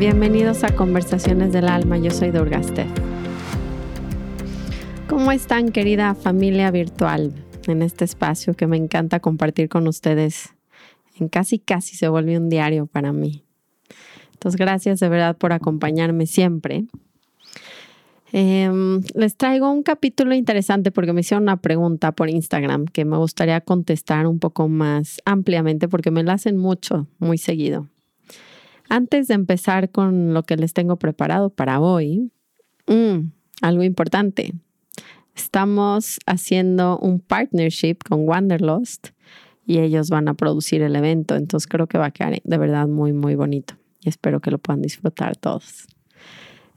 Bienvenidos a Conversaciones del Alma, yo soy Durgaste. ¿Cómo están querida familia virtual en este espacio que me encanta compartir con ustedes? En casi casi se vuelve un diario para mí. Entonces gracias de verdad por acompañarme siempre. Em, les traigo un capítulo interesante porque me hicieron una pregunta por Instagram que me gustaría contestar un poco más ampliamente porque me la hacen mucho, muy seguido. Antes de empezar con lo que les tengo preparado para hoy, mm, algo importante. Estamos haciendo un partnership con Wanderlust y ellos van a producir el evento. Entonces creo que va a quedar de verdad muy, muy bonito y espero que lo puedan disfrutar todos.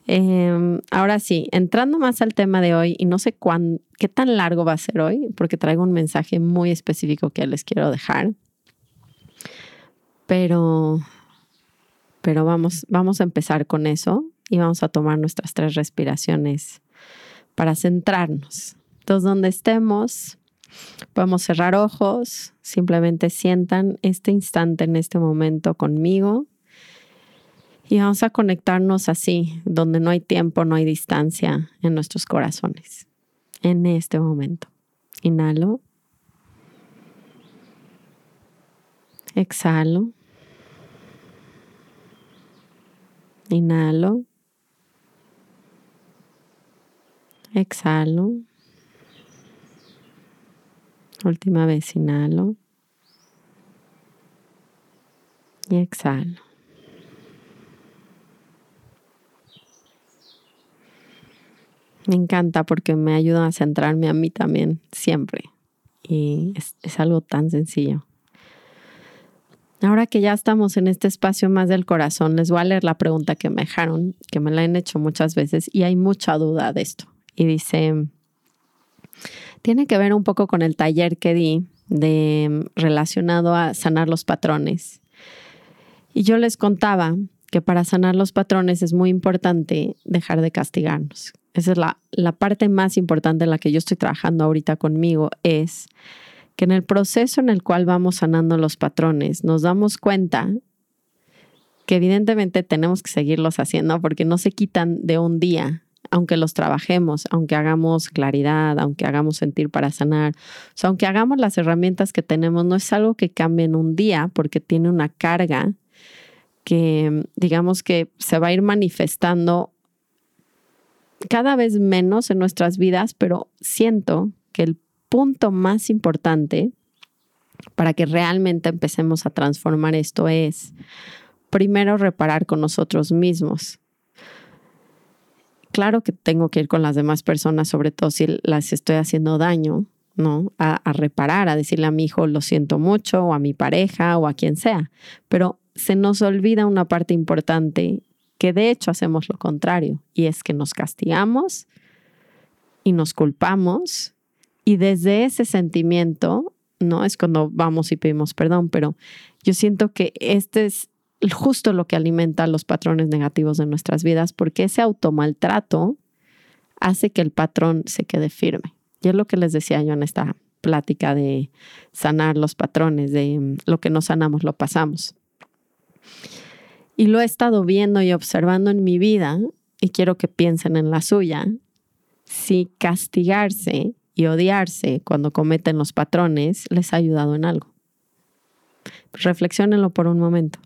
Em, ahora sí, entrando más al tema de hoy y no sé cuán, qué tan largo va a ser hoy, porque traigo un mensaje muy específico que les quiero dejar. Pero pero vamos, vamos a empezar con eso y vamos a tomar nuestras tres respiraciones para centrarnos. Entonces, donde estemos, podemos cerrar ojos, simplemente sientan este instante en este momento conmigo y vamos a conectarnos así, donde no hay tiempo, no hay distancia en nuestros corazones, en este momento. Inhalo. Exhalo. Inhalo. Exhalo. Última vez inhalo. Y exhalo. Me encanta porque me ayuda a centrarme a mí también, siempre. Y es, algo tan sencillo. Ahora que ya estamos en este espacio más del corazón, les voy a leer la pregunta que me dejaron, que me la han hecho muchas veces y hay mucha duda de esto. Y dice, tiene que ver un poco con el taller que di de relacionado a sanar los patrones. Y yo les contaba que para sanar los patrones es muy importante dejar de castigarnos. Esa es la, la parte más importante en la que yo estoy trabajando ahorita conmigo, es que en el proceso en el cual vamos sanando los patrones nos damos cuenta que evidentemente tenemos que seguirlos haciendo porque no se quitan de un día, aunque los trabajemos, aunque hagamos claridad, aunque hagamos sentir para sanar, o sea, aunque hagamos las herramientas que tenemos, no es algo que cambie en un día porque tiene una carga que digamos que se va a ir manifestando cada vez menos en nuestras vidas, pero siento que el punto más importante para que realmente empecemos a transformar esto es, primero, reparar con nosotros mismos. Claro que tengo que ir con las demás personas, sobre todo si las estoy haciendo daño, ¿no? A, a, reparar, a decirle a mi hijo lo siento mucho, o a mi pareja, o a quien sea. Pero se nos olvida una parte importante que de hecho hacemos lo contrario, y es que nos castigamos y nos culpamos y desde ese sentimiento, ¿no? Es cuando vamos y pedimos perdón, pero yo siento que este es justo lo que alimenta los patrones negativos de nuestras vidas, porque ese automaltrato hace que el patrón se quede firme. Y es lo que les decía yo en esta plática de sanar los patrones, de lo que no sanamos lo pasamos. Y lo he estado viendo y observando en mi vida, y quiero que piensen en la suya, si castigarse y odiarse cuando cometen los patrones les ha ayudado en algo. Reflexionenlo por un momento.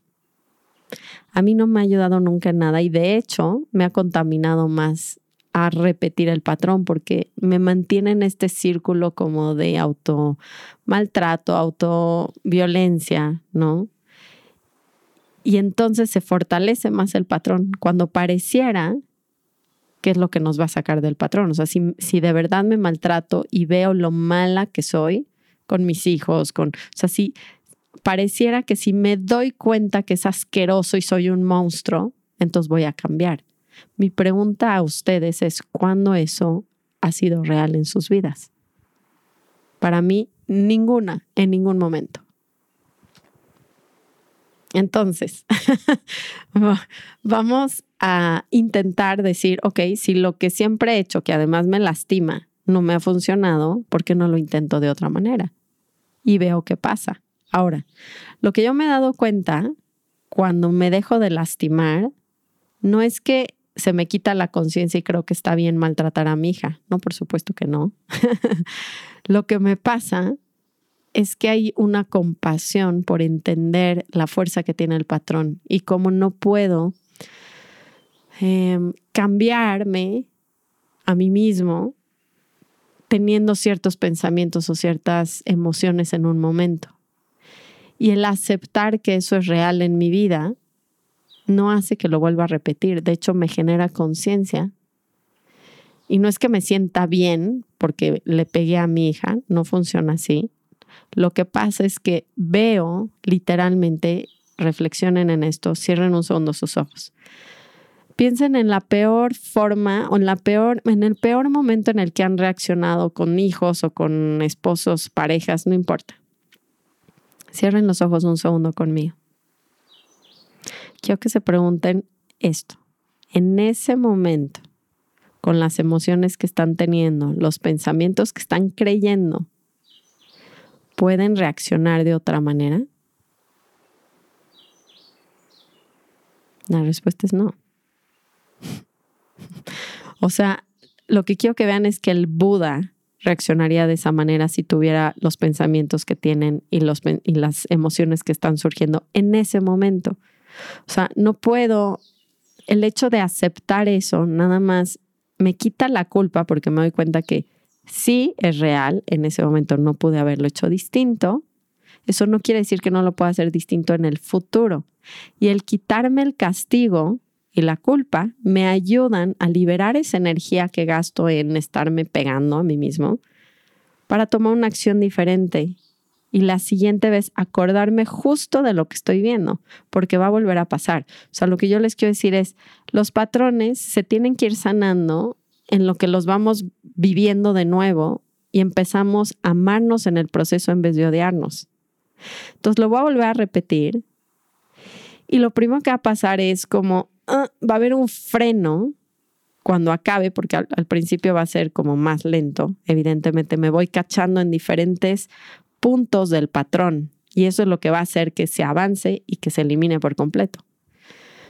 A mí no me ha ayudado nunca en nada y de hecho me ha contaminado más a repetir el patrón porque me mantiene en este círculo como de auto maltrato, auto violencia, ¿no? Y entonces se fortalece más el patrón cuando pareciera qué es lo que nos va a sacar del patrón. O sea, si, si de verdad me maltrato y veo lo mala que soy con mis hijos, con, o sea, si pareciera que si me doy cuenta que es asqueroso y soy un monstruo, entonces voy a cambiar. Mi pregunta a ustedes es, ¿cuándo eso ha sido real en sus vidas? Para mí, ninguna, en ningún momento. Entonces, vamos a intentar decir, ok, si lo que siempre he hecho, que además me lastima, no me ha funcionado, ¿por qué no lo intento de otra manera? Y veo qué pasa. Ahora, lo que yo me he dado cuenta cuando me dejo de lastimar, no es que se me quita la conciencia y creo que está bien maltratar a mi hija. No, por supuesto que no. lo que me pasa es que hay una compasión por entender la fuerza que tiene el patrón y cómo no puedo em, cambiarme a mí mismo teniendo ciertos pensamientos o ciertas emociones en un momento. Y el aceptar que eso es real en mi vida no hace que lo vuelva a repetir. De hecho, me genera conciencia. Y no es que me sienta bien porque le pegué a mi hija, no funciona así. Lo que pasa es que veo literalmente, reflexionen en esto, cierren un segundo sus ojos. Piensen en la peor forma o en la peor, en el peor momento en el que han reaccionado con hijos o con esposos, parejas, no importa. Cierren los ojos un segundo conmigo. Quiero que se pregunten esto. En ese momento, con las emociones que están teniendo, los pensamientos que están creyendo, pueden reaccionar de otra manera? La respuesta es no. o sea, lo que quiero que vean es que el Buda reaccionaría de esa manera si tuviera los pensamientos que tienen y, los, y las emociones que están surgiendo en ese momento. O sea, no puedo, el hecho de aceptar eso nada más me quita la culpa porque me doy cuenta que sí es real, en ese momento no pude haberlo hecho distinto, eso no quiere decir que no lo pueda hacer distinto en el futuro. Y el quitarme el castigo y la culpa me ayudan a liberar esa energía que gasto en estarme pegando a mí mismo para tomar una acción diferente y la siguiente vez acordarme justo de lo que estoy viendo, porque va a volver a pasar. O sea, lo que yo les quiero decir es, los patrones se tienen que ir sanando en lo que los vamos viviendo de nuevo y empezamos a amarnos en el proceso en vez de odiarnos. Entonces lo voy a volver a repetir y lo primero que va a pasar es como ah, va a haber un freno cuando acabe, porque al, al, principio va a ser como más lento. Evidentemente me voy cachando en diferentes puntos del patrón y eso es lo que va a hacer que se avance y que se elimine por completo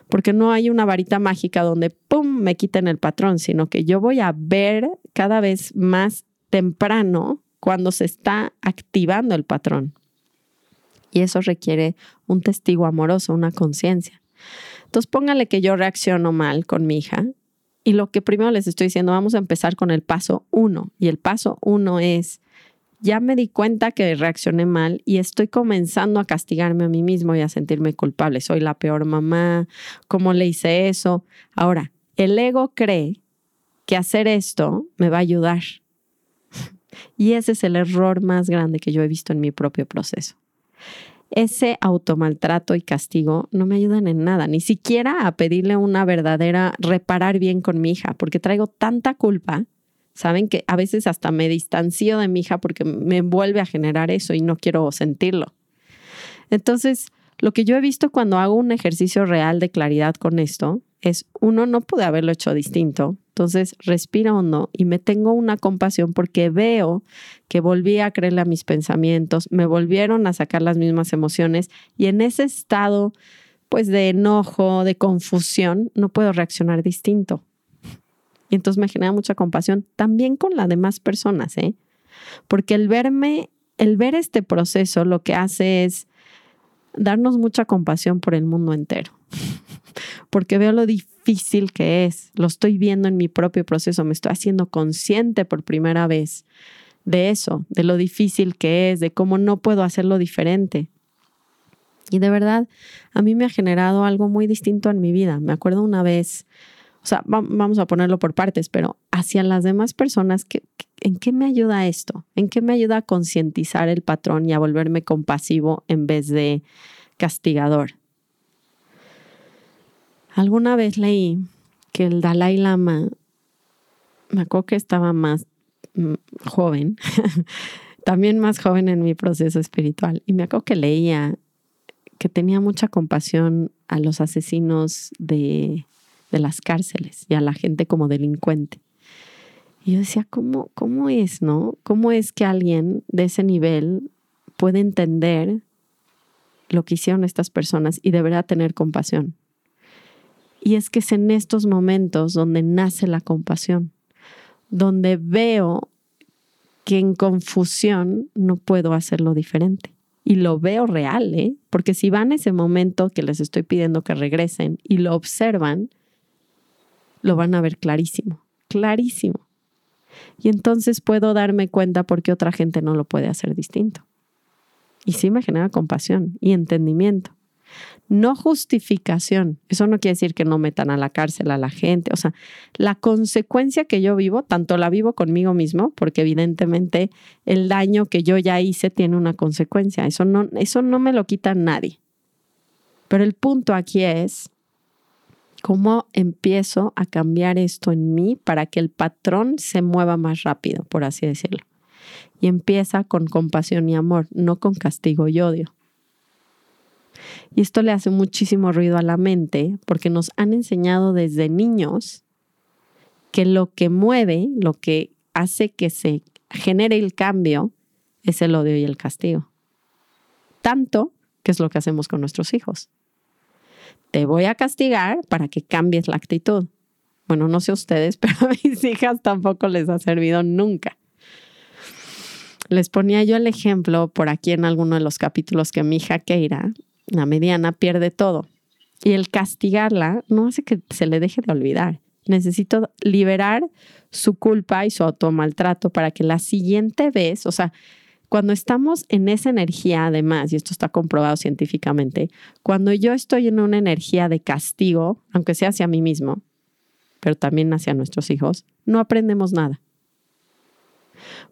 porque no hay una varita mágica donde, ¡pum!, me quiten el patrón, sino que yo voy a ver cada vez más temprano cuando se está activando el patrón. Y eso requiere un testigo amoroso, una conciencia. Entonces póngale que yo reacciono mal con mi hija y lo que primero les estoy diciendo, vamos a empezar con el paso uno. Y el paso uno es ya me di cuenta que reaccioné mal y estoy comenzando a castigarme a mí mismo y a sentirme culpable. Soy la peor mamá, ¿cómo le hice eso? Ahora, el ego cree que hacer esto me va a ayudar. Y ese es el error más grande que yo he visto en mi propio proceso. Ese automaltrato y castigo no me ayudan en nada, ni siquiera a pedirle una verdadera reparar bien con mi hija, porque traigo tanta culpa Saben que a veces hasta me distancio de mi hija porque me vuelve a generar eso y no quiero sentirlo. Entonces, lo que yo he visto cuando hago un ejercicio real de claridad con esto es, uno, no pude haberlo hecho distinto. Entonces, respiro hondo y me tengo una compasión porque veo que volví a creerle a mis pensamientos, me volvieron a sacar las mismas emociones y en ese estado, pues, de enojo, de confusión, no puedo reaccionar distinto. Y entonces me genera mucha compasión también con las demás personas, ¿eh? Porque el verme, el ver este proceso lo que hace es darnos mucha compasión por el mundo entero. Porque veo lo difícil que es, lo estoy viendo en mi propio proceso, me estoy haciendo consciente por primera vez de eso, de lo difícil que es, de cómo no puedo hacerlo diferente. Y de verdad, a mí me ha generado algo muy distinto en mi vida. Me acuerdo una vez, o sea, vamos a ponerlo por partes, pero hacia las demás personas, ¿en qué me ayuda esto? ¿En qué me ayuda a concientizar el patrón y a volverme compasivo en vez de castigador? Alguna vez leí que el Dalai Lama, me acuerdo que estaba más mm, joven, también más joven en mi proceso espiritual, y me acuerdo que leía que tenía mucha compasión a los asesinos de, de las cárceles y a la gente como delincuente. Y yo decía, ¿cómo, ¿cómo es, no? ¿Cómo es que alguien de ese nivel puede entender lo que hicieron estas personas y deberá tener compasión? Y es que es en estos momentos donde nace la compasión, donde veo que en confusión no puedo hacerlo diferente. Y lo veo real, ¿eh? Porque si van a ese momento que les estoy pidiendo que regresen y lo observan, lo van a ver clarísimo, clarísimo. Y entonces puedo darme cuenta por qué otra gente no lo puede hacer distinto. Y sí me genera compasión y entendimiento. No justificación. Eso no quiere decir que no metan a la cárcel a la gente. O sea, la consecuencia que yo vivo, tanto la vivo conmigo mismo, porque evidentemente el daño que yo ya hice tiene una consecuencia. Eso no, eso no me lo quita nadie. Pero el punto aquí es ¿Cómo empiezo a cambiar esto en mí para que el patrón se mueva más rápido, por así decirlo? Y empieza con compasión y amor, no con castigo y odio. Y esto le hace muchísimo ruido a la mente porque nos han enseñado desde niños que lo que mueve, lo que hace que se genere el cambio, es el odio y el castigo. Tanto que es lo que hacemos con nuestros hijos te voy a castigar para que cambies la actitud. Bueno, no sé ustedes, pero a mis hijas tampoco les ha servido nunca. Les ponía yo el ejemplo por aquí en alguno de los capítulos que mi hija Keira, la mediana, pierde todo. Y el castigarla no hace que se le deje de olvidar. Necesito liberar su culpa y su automaltrato para que la siguiente vez, o sea, cuando estamos en esa energía, además, y esto está comprobado científicamente, cuando yo estoy en una energía de castigo, aunque sea hacia mí mismo, pero también hacia nuestros hijos, no aprendemos nada.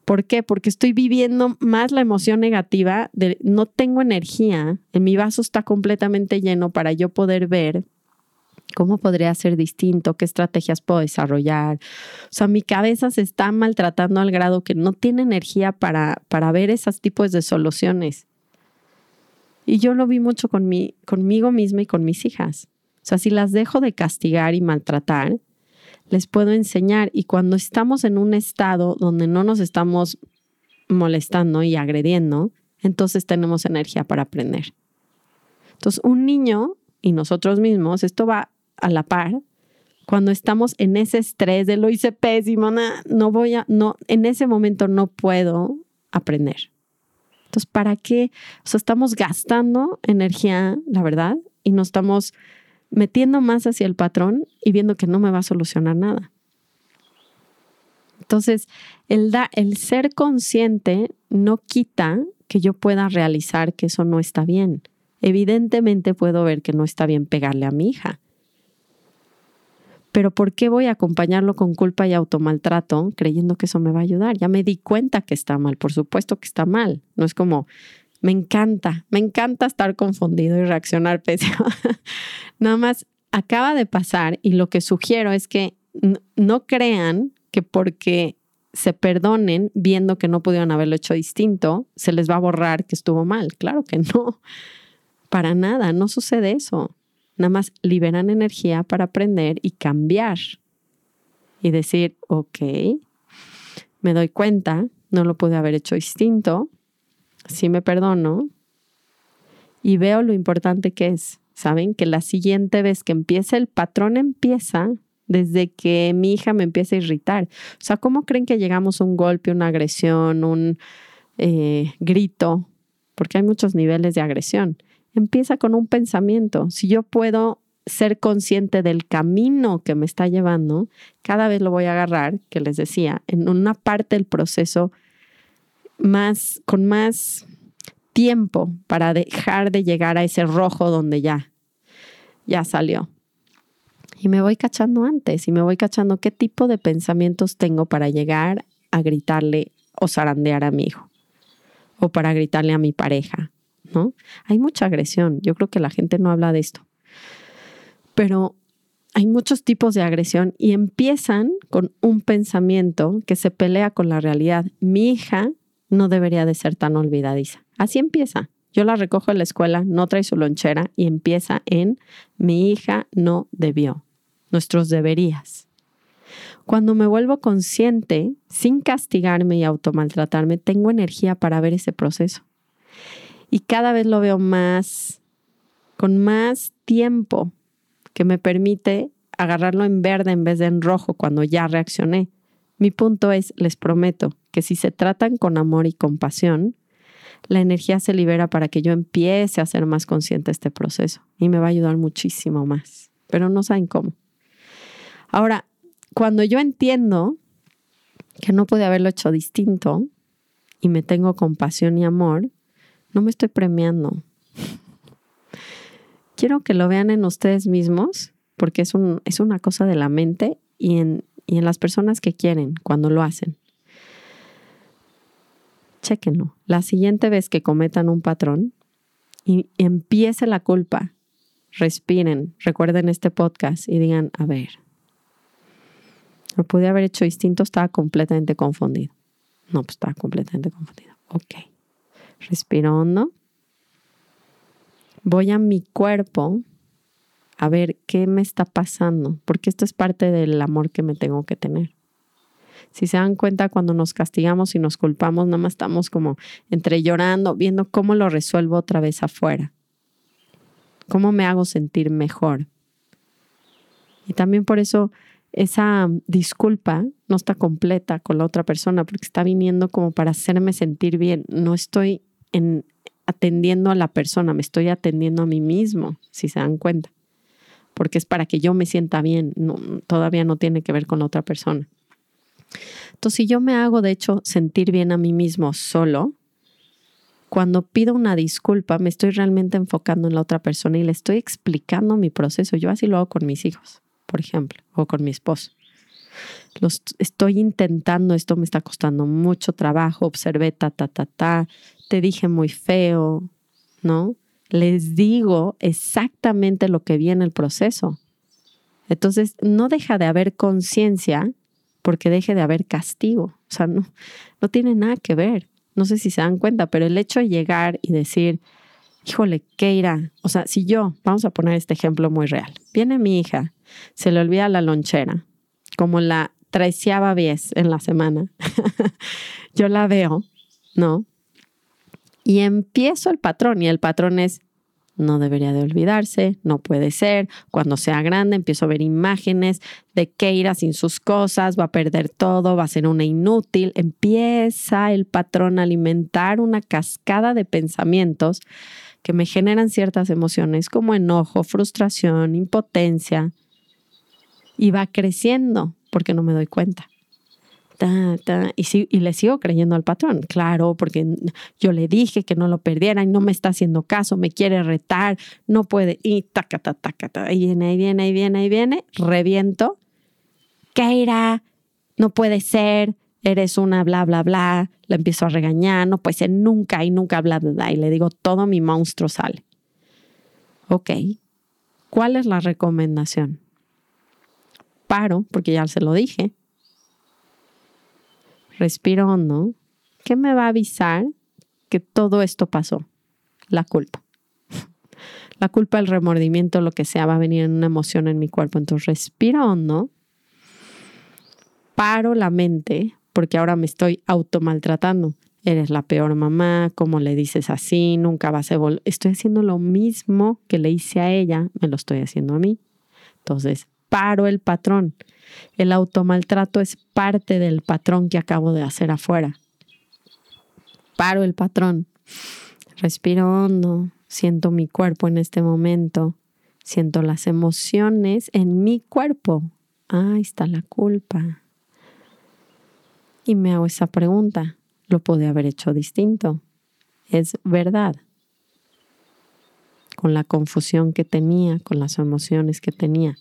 ¿Por qué? Porque estoy viviendo más la emoción negativa de no tengo energía, en mi vaso está completamente lleno para yo poder ver ¿Cómo podría ser distinto? ¿Qué estrategias puedo desarrollar? O sea, mi cabeza se está maltratando al grado que no tiene energía para, para ver esos tipos de soluciones. Y yo lo vi mucho con mi, conmigo misma y con mis hijas. O sea, si las dejo de castigar y maltratar, les puedo enseñar. Y cuando estamos en un estado donde no nos estamos molestando y agrediendo, entonces tenemos energía para aprender. Entonces, un niño y nosotros mismos, esto va a la par, cuando estamos en ese estrés de lo hice pésimo, no voy a, no, en ese momento no puedo aprender. Entonces, ¿para qué? O sea, estamos gastando energía, la verdad, y nos estamos metiendo más hacia el patrón y viendo que no me va a solucionar nada. Entonces, el, da, el ser consciente no quita que yo pueda realizar que eso no está bien. Evidentemente puedo ver que no está bien pegarle a mi hija pero ¿por qué voy a acompañarlo con culpa y automaltrato creyendo que eso me va a ayudar? Ya me di cuenta que está mal, por supuesto que está mal. No es como, me encanta, me encanta estar confundido y reaccionar pésimo. Nada más acaba de pasar y lo que sugiero es que no crean que porque se perdonen viendo que no pudieron haberlo hecho distinto, se les va a borrar que estuvo mal. Claro que no. Para nada, no sucede eso. Nada más liberan energía para aprender y cambiar. Y decir, ok, me doy cuenta, no lo pude haber hecho distinto, sí me perdono y veo lo importante que es. Saben que la siguiente vez que empiece el patrón empieza desde que mi hija me empieza a irritar. O sea, ¿cómo creen que llegamos a un golpe, una agresión, un eh, grito? Porque hay muchos niveles de agresión empieza con un pensamiento. Si yo puedo ser consciente del camino que me está llevando, cada vez lo voy a agarrar, que les decía, en una parte del proceso más, con más tiempo para dejar de llegar a ese rojo donde ya, ya salió. Y me voy cachando antes y me voy cachando qué tipo de pensamientos tengo para llegar a gritarle o zarandear a mi hijo o para gritarle a mi pareja ¿no? Hay mucha agresión. Yo creo que la gente no habla de esto. Pero hay muchos tipos de agresión y empiezan con un pensamiento que se pelea con la realidad. Mi hija no debería de ser tan olvidadiza. Así empieza. Yo la recojo en la escuela, no trae su lonchera y empieza en mi hija no debió, nuestros deberías. Cuando me vuelvo consciente, sin castigarme y automaltratarme, tengo energía para ver ese proceso. Y cada vez lo veo más, con más tiempo, que me permite agarrarlo en verde en vez de en rojo cuando ya reaccioné. Mi punto es, les prometo, que si se tratan con amor y compasión, la energía se libera para que yo empiece a ser más consciente de este proceso y me va a ayudar muchísimo más, pero no saben cómo. Ahora, cuando yo entiendo que no puede haberlo hecho distinto y me tengo compasión y amor, no me estoy premiando. Quiero que lo vean en ustedes mismos porque es, un, es una cosa de la mente y en, y en las personas que quieren cuando lo hacen. Chéquenlo. La siguiente vez que cometan un patrón y empiece la culpa, respiren, recuerden este podcast y digan, a ver, lo pude haber hecho distinto, estaba completamente confundido. No, pues estaba completamente confundido. Ok. Respiro hondo. Voy a mi cuerpo a ver qué me está pasando, porque esto es parte del amor que me tengo que tener. Si se dan cuenta, cuando nos castigamos y nos culpamos, nada más estamos como entre llorando, viendo cómo lo resuelvo otra vez afuera. ¿Cómo me hago sentir mejor? Y también por eso esa disculpa no está completa con la otra persona, porque está viniendo como para hacerme sentir bien. No estoy en, atendiendo a la persona, me estoy atendiendo a mí mismo, si se dan cuenta porque es para que yo me sienta bien, todavía no tiene que ver con la otra persona. Entonces, si yo me hago, de hecho, sentir bien a mí mismo solo, cuando pido una disculpa, me estoy realmente enfocando en la otra persona y le estoy explicando mi proceso. Yo así lo hago con mis hijos, por ejemplo, o con mi esposo. Los, estoy intentando, esto me está costando mucho trabajo, observé, ta, ta, ta, ta, te dije muy feo, ¿no? les digo exactamente lo que vi en el proceso. Entonces, no deja de haber conciencia porque deje de haber castigo. O sea, no, no tiene nada que ver. No sé si se dan cuenta, pero el hecho de llegar y decir, híjole, ¿qué irá? O sea, si yo, vamos a poner este ejemplo muy real, viene mi hija, se le olvida la lonchera, como la treceava vez en la semana, yo la veo, ¿no? Y empiezo el patrón y el patrón es, no debería de olvidarse, no puede ser, cuando sea grande empiezo a ver imágenes de Keira sin sus cosas, va a perder todo, va a ser una inútil, empieza el patrón a alimentar una cascada de pensamientos que me generan ciertas emociones como enojo, frustración, impotencia, y va creciendo porque no me doy cuenta y, y le sigo creyendo al patrón, claro, porque yo le dije que no lo perdiera y no me está haciendo caso, me quiere retar, no puede, y taca, taca, taca, ahí viene, ahí viene, ahí viene, ahí viene, reviento. Keira, no puede ser, eres una bla, bla, bla, la empiezo a regañar, no puede ser nunca y nunca bla, bla, bla, y le digo, todo mi monstruo sale. Ok, ¿cuál es la recomendación? Paro, porque ya se lo dije, respiro hondo, ¿qué me va a avisar que todo esto pasó? La culpa. La culpa, el remordimiento, lo que sea, va a venir en una emoción en mi cuerpo. Entonces respiro hondo, paro la mente, porque ahora me estoy automaltratando. Eres la peor mamá, como le dices así, nunca vas a volver. Estoy haciendo lo mismo que le hice a ella, me lo estoy haciendo a mí. Entonces, paro el patrón. El automaltrato es parte del patrón que acabo de hacer afuera. Paro el patrón. Respiro hondo. Siento mi cuerpo en este momento. Siento las emociones en mi cuerpo. Ahí está la culpa. Y me hago esa pregunta. ¿Lo pude haber hecho distinto? Es verdad. Con la confusión que tenía, con las emociones que tenía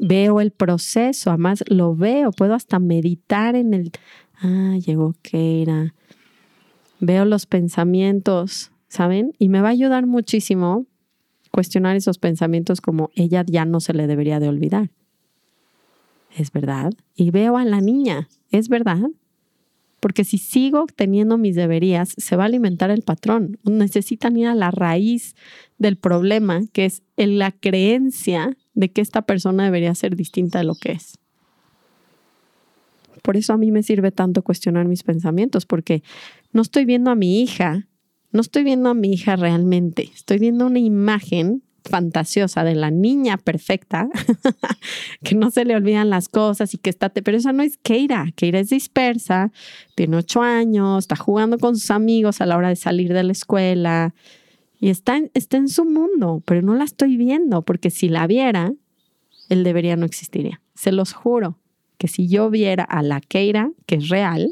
veo el proceso, además lo veo, puedo hasta meditar en el, ah, llegó Keira, veo los pensamientos, ¿saben? Y me va a ayudar muchísimo cuestionar esos pensamientos como ella ya no se le debería de olvidar. ¿Es verdad? Y veo a la niña, ¿es verdad? Porque si sigo teniendo mis deberías, se va a alimentar el patrón. Necesitan ir a la raíz del problema, que es la creencia de que esta persona debería ser distinta de lo que es. Por eso a mí me sirve tanto cuestionar mis pensamientos, porque no estoy viendo a mi hija, no estoy viendo a mi hija realmente, estoy viendo una imagen fantasiosa de la niña perfecta, que no se le olvidan las cosas y que está, pero esa no es Keira, Keira es dispersa, tiene ocho años, está jugando con sus amigos a la hora de salir de la escuela y está, está en su mundo, pero no la estoy viendo porque si la viera, él debería no existiría. Se los juro que si yo viera a la Keira, que es real,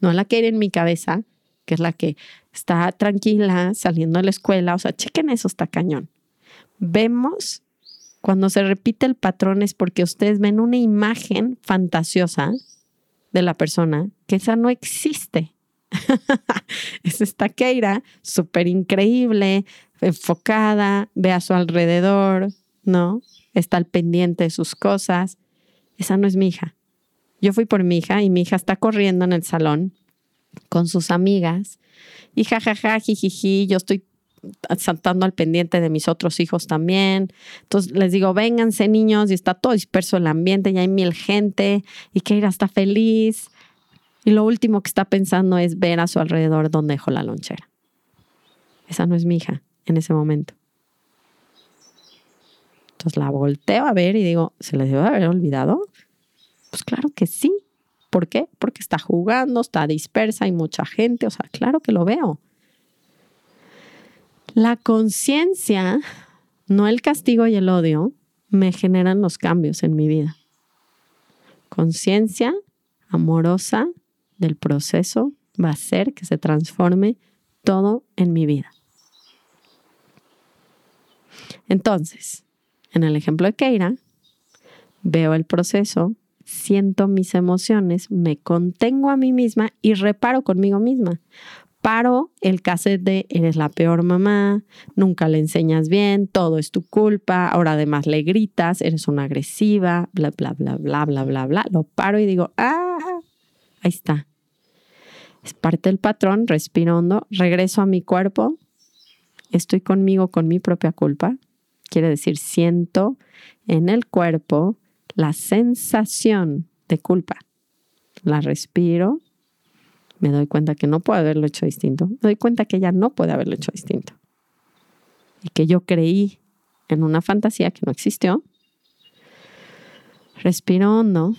no a la Keira en mi cabeza, que es la que está tranquila saliendo de la escuela, o sea, chequen eso, está cañón vemos cuando se repite el patrón es porque ustedes ven una imagen fantasiosa de la persona que esa no existe. es esta Keira súper increíble, enfocada, ve a su alrededor, ¿no? Está al pendiente de sus cosas. Esa no es mi hija. Yo fui por mi hija y mi hija está corriendo en el salón con sus amigas y jajaja, jijiji, yo estoy saltando al pendiente de mis otros hijos también. Entonces les digo, vénganse niños, y está todo disperso el ambiente, ya hay mil gente, y Keira está feliz. Y lo último que está pensando es ver a su alrededor dónde dejó la lonchera. Esa no es mi hija en ese momento. Entonces la volteo a ver y digo, ¿se le debe haber olvidado? Pues claro que sí. ¿Por qué? Porque está jugando, está dispersa, hay mucha gente, o sea, claro que lo veo. La conciencia, no el castigo y el odio, me generan los cambios en mi vida. Conciencia amorosa del proceso va a hacer que se transforme todo en mi vida. Entonces, en el ejemplo de Keira, veo el proceso, siento mis emociones, me contengo a mí misma y reparo conmigo misma paro el cassette de eres la peor mamá, nunca le enseñas bien, todo es tu culpa, ahora además le gritas, eres una agresiva, bla, bla, bla, bla, bla, bla, bla. Lo paro y digo, ah, ahí está. Es parte del patrón, respiro hondo, regreso a mi cuerpo, estoy conmigo con mi propia culpa. Quiere decir, siento en el cuerpo la sensación de culpa. La respiro, me doy cuenta que no puedo haberlo hecho distinto. Me doy cuenta que ella no puede haberlo hecho distinto. Y que yo creí en una fantasía que no existió. Respiro hondo.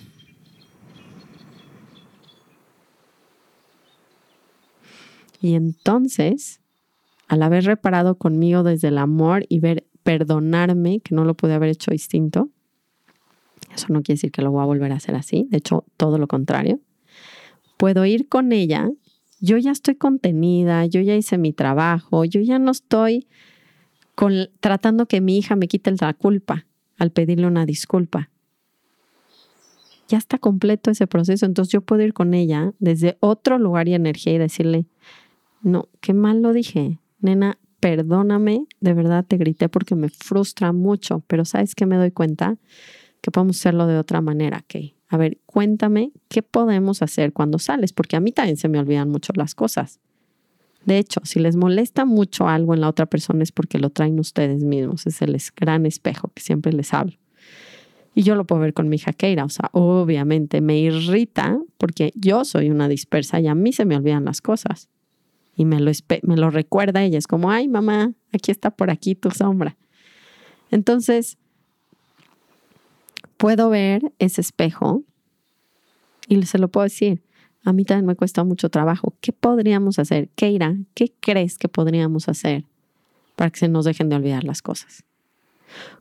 Y entonces, al haber reparado conmigo desde el amor y ver perdonarme que no lo pude haber hecho distinto, eso no quiere decir que lo voy a volver a hacer así, de hecho, todo lo contrario puedo ir con ella, yo ya estoy contenida, yo ya hice mi trabajo, yo ya no estoy tratando que mi hija me quite la culpa al pedirle una disculpa. Ya está completo ese proceso, entonces yo puedo ir con ella desde otro lugar y energía y decirle, no, qué mal lo dije, nena, perdóname, de verdad te grité porque me frustra mucho, pero sabes que me doy cuenta que podemos hacerlo de otra manera, Kay a ver, cuéntame qué podemos hacer cuando sales, porque a mí también se me olvidan mucho las cosas. De hecho, si les molesta mucho algo en la otra persona es porque lo traen ustedes mismos, es el gran espejo que siempre les hablo. Y yo lo puedo ver con mi hija Keira, o sea, obviamente me irrita porque yo soy una dispersa y a mí se me olvidan las cosas. Y me lo, me lo recuerda ella, es como, ay mamá, aquí está por aquí tu sombra. Entonces, puedo ver ese espejo y se lo puedo decir. A mí también me cuesta mucho trabajo. ¿Qué podríamos hacer? Keira, ¿qué crees que podríamos hacer para que se nos dejen de olvidar las cosas?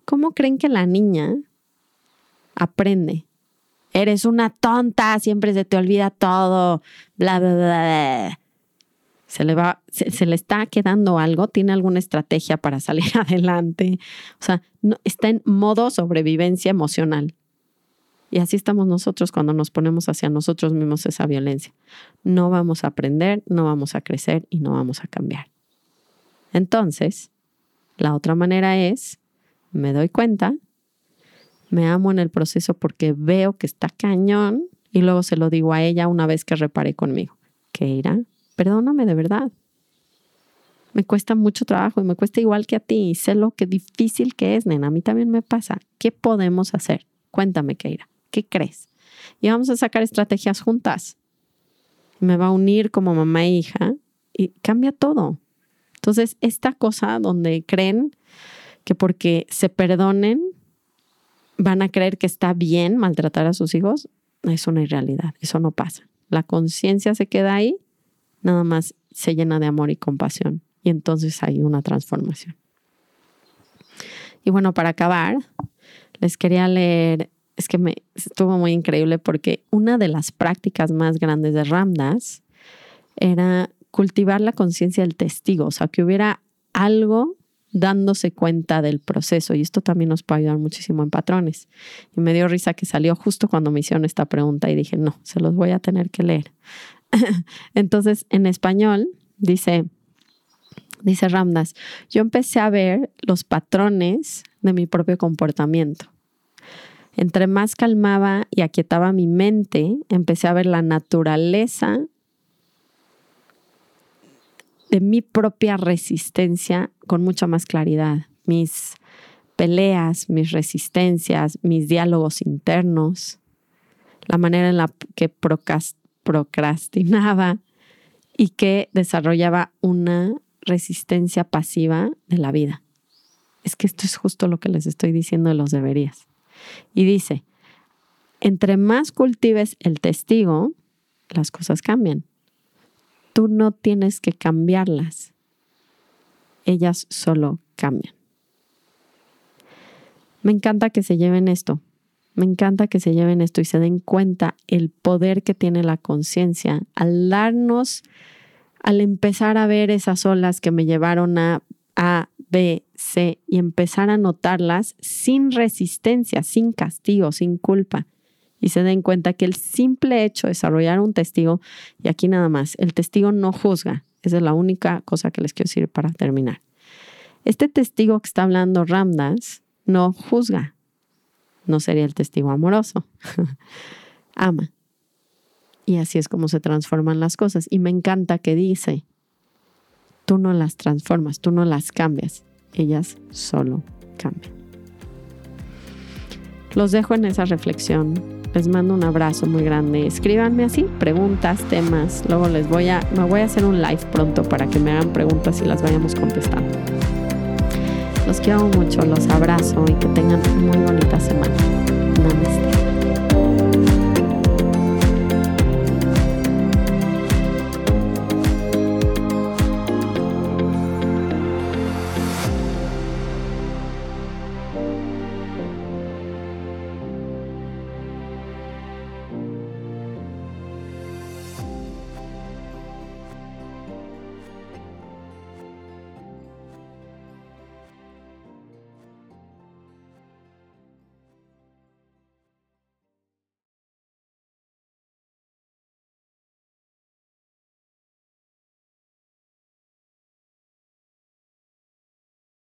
¿Cómo creen que la niña aprende? Eres una tonta, siempre se te olvida todo, bla, bla, bla. Se le va, se, le está quedando algo, tiene alguna estrategia para salir adelante. O sea, está en modo sobrevivencia emocional. Y así estamos nosotros cuando nos ponemos hacia nosotros mismos esa violencia. No vamos a aprender, no vamos a crecer y no vamos a cambiar. Entonces, la otra manera es, me doy cuenta, me amo en el proceso porque veo que está cañón Y luego se lo digo a ella una vez que reparé conmigo. Keira, perdóname de verdad. Me cuesta mucho trabajo y me cuesta igual que a ti. Y sé lo que difícil que es, nena. A mí también me pasa. ¿Qué podemos hacer? Cuéntame, Keira. ¿Qué crees? Y vamos a sacar estrategias juntas. Me va a unir como mamá e hija y cambia todo. Entonces, esta cosa donde creen que porque se perdonen van a creer que está bien maltratar a sus hijos, es una irrealidad, eso no pasa. La conciencia se queda ahí, nada más se llena de amor y compasión y entonces hay una transformación. Y bueno, para acabar, les quería leer, es que me estuvo muy increíble porque una de las prácticas más grandes de Ramdas era cultivar la conciencia del testigo, o sea, que hubiera algo dándose cuenta del proceso y esto también nos puede ayudar muchísimo en patrones. Y me dio risa que salió justo cuando me hicieron esta pregunta y dije, no, se los voy a tener que leer. Entonces, en español dice, dice Ramdas, yo empecé a ver los patrones de mi propio comportamiento. Entre más calmaba y aquietaba mi mente, empecé a ver la naturaleza de mi propia resistencia con mucha más claridad. Mis peleas, mis resistencias, mis diálogos internos, la manera en la que procrastinaba y que desarrollaba una resistencia pasiva de la vida. Es que esto es justo lo que les estoy diciendo de los deberías. Y dice, entre más cultives el testigo, las cosas cambian tú no tienes que cambiarlas. Ellas solo cambian. Me encanta que se lleven esto. Me encanta que se lleven esto y se den cuenta el poder que tiene la conciencia al darnos, al empezar a ver esas olas que me llevaron a A, B, C y empezar a notarlas sin resistencia, sin castigo, sin culpa y se den cuenta que el simple hecho de desarrollar un testigo, y aquí nada más, el testigo no juzga, esa es la única cosa que les quiero decir para terminar. Este testigo que está hablando Ramdas no juzga, no sería el testigo amoroso, ama. Y así es como se transforman las cosas. Y me encanta que dice, tú no las transformas, tú no las cambias, ellas solo cambian. Los dejo en esa reflexión les mando un abrazo muy grande. Escríbanme así, preguntas, temas. Luego les voy a, me voy a hacer un live pronto para que me hagan preguntas y las vayamos contestando. Los quiero mucho, los abrazo y que tengan muy bonita semana. Namaste.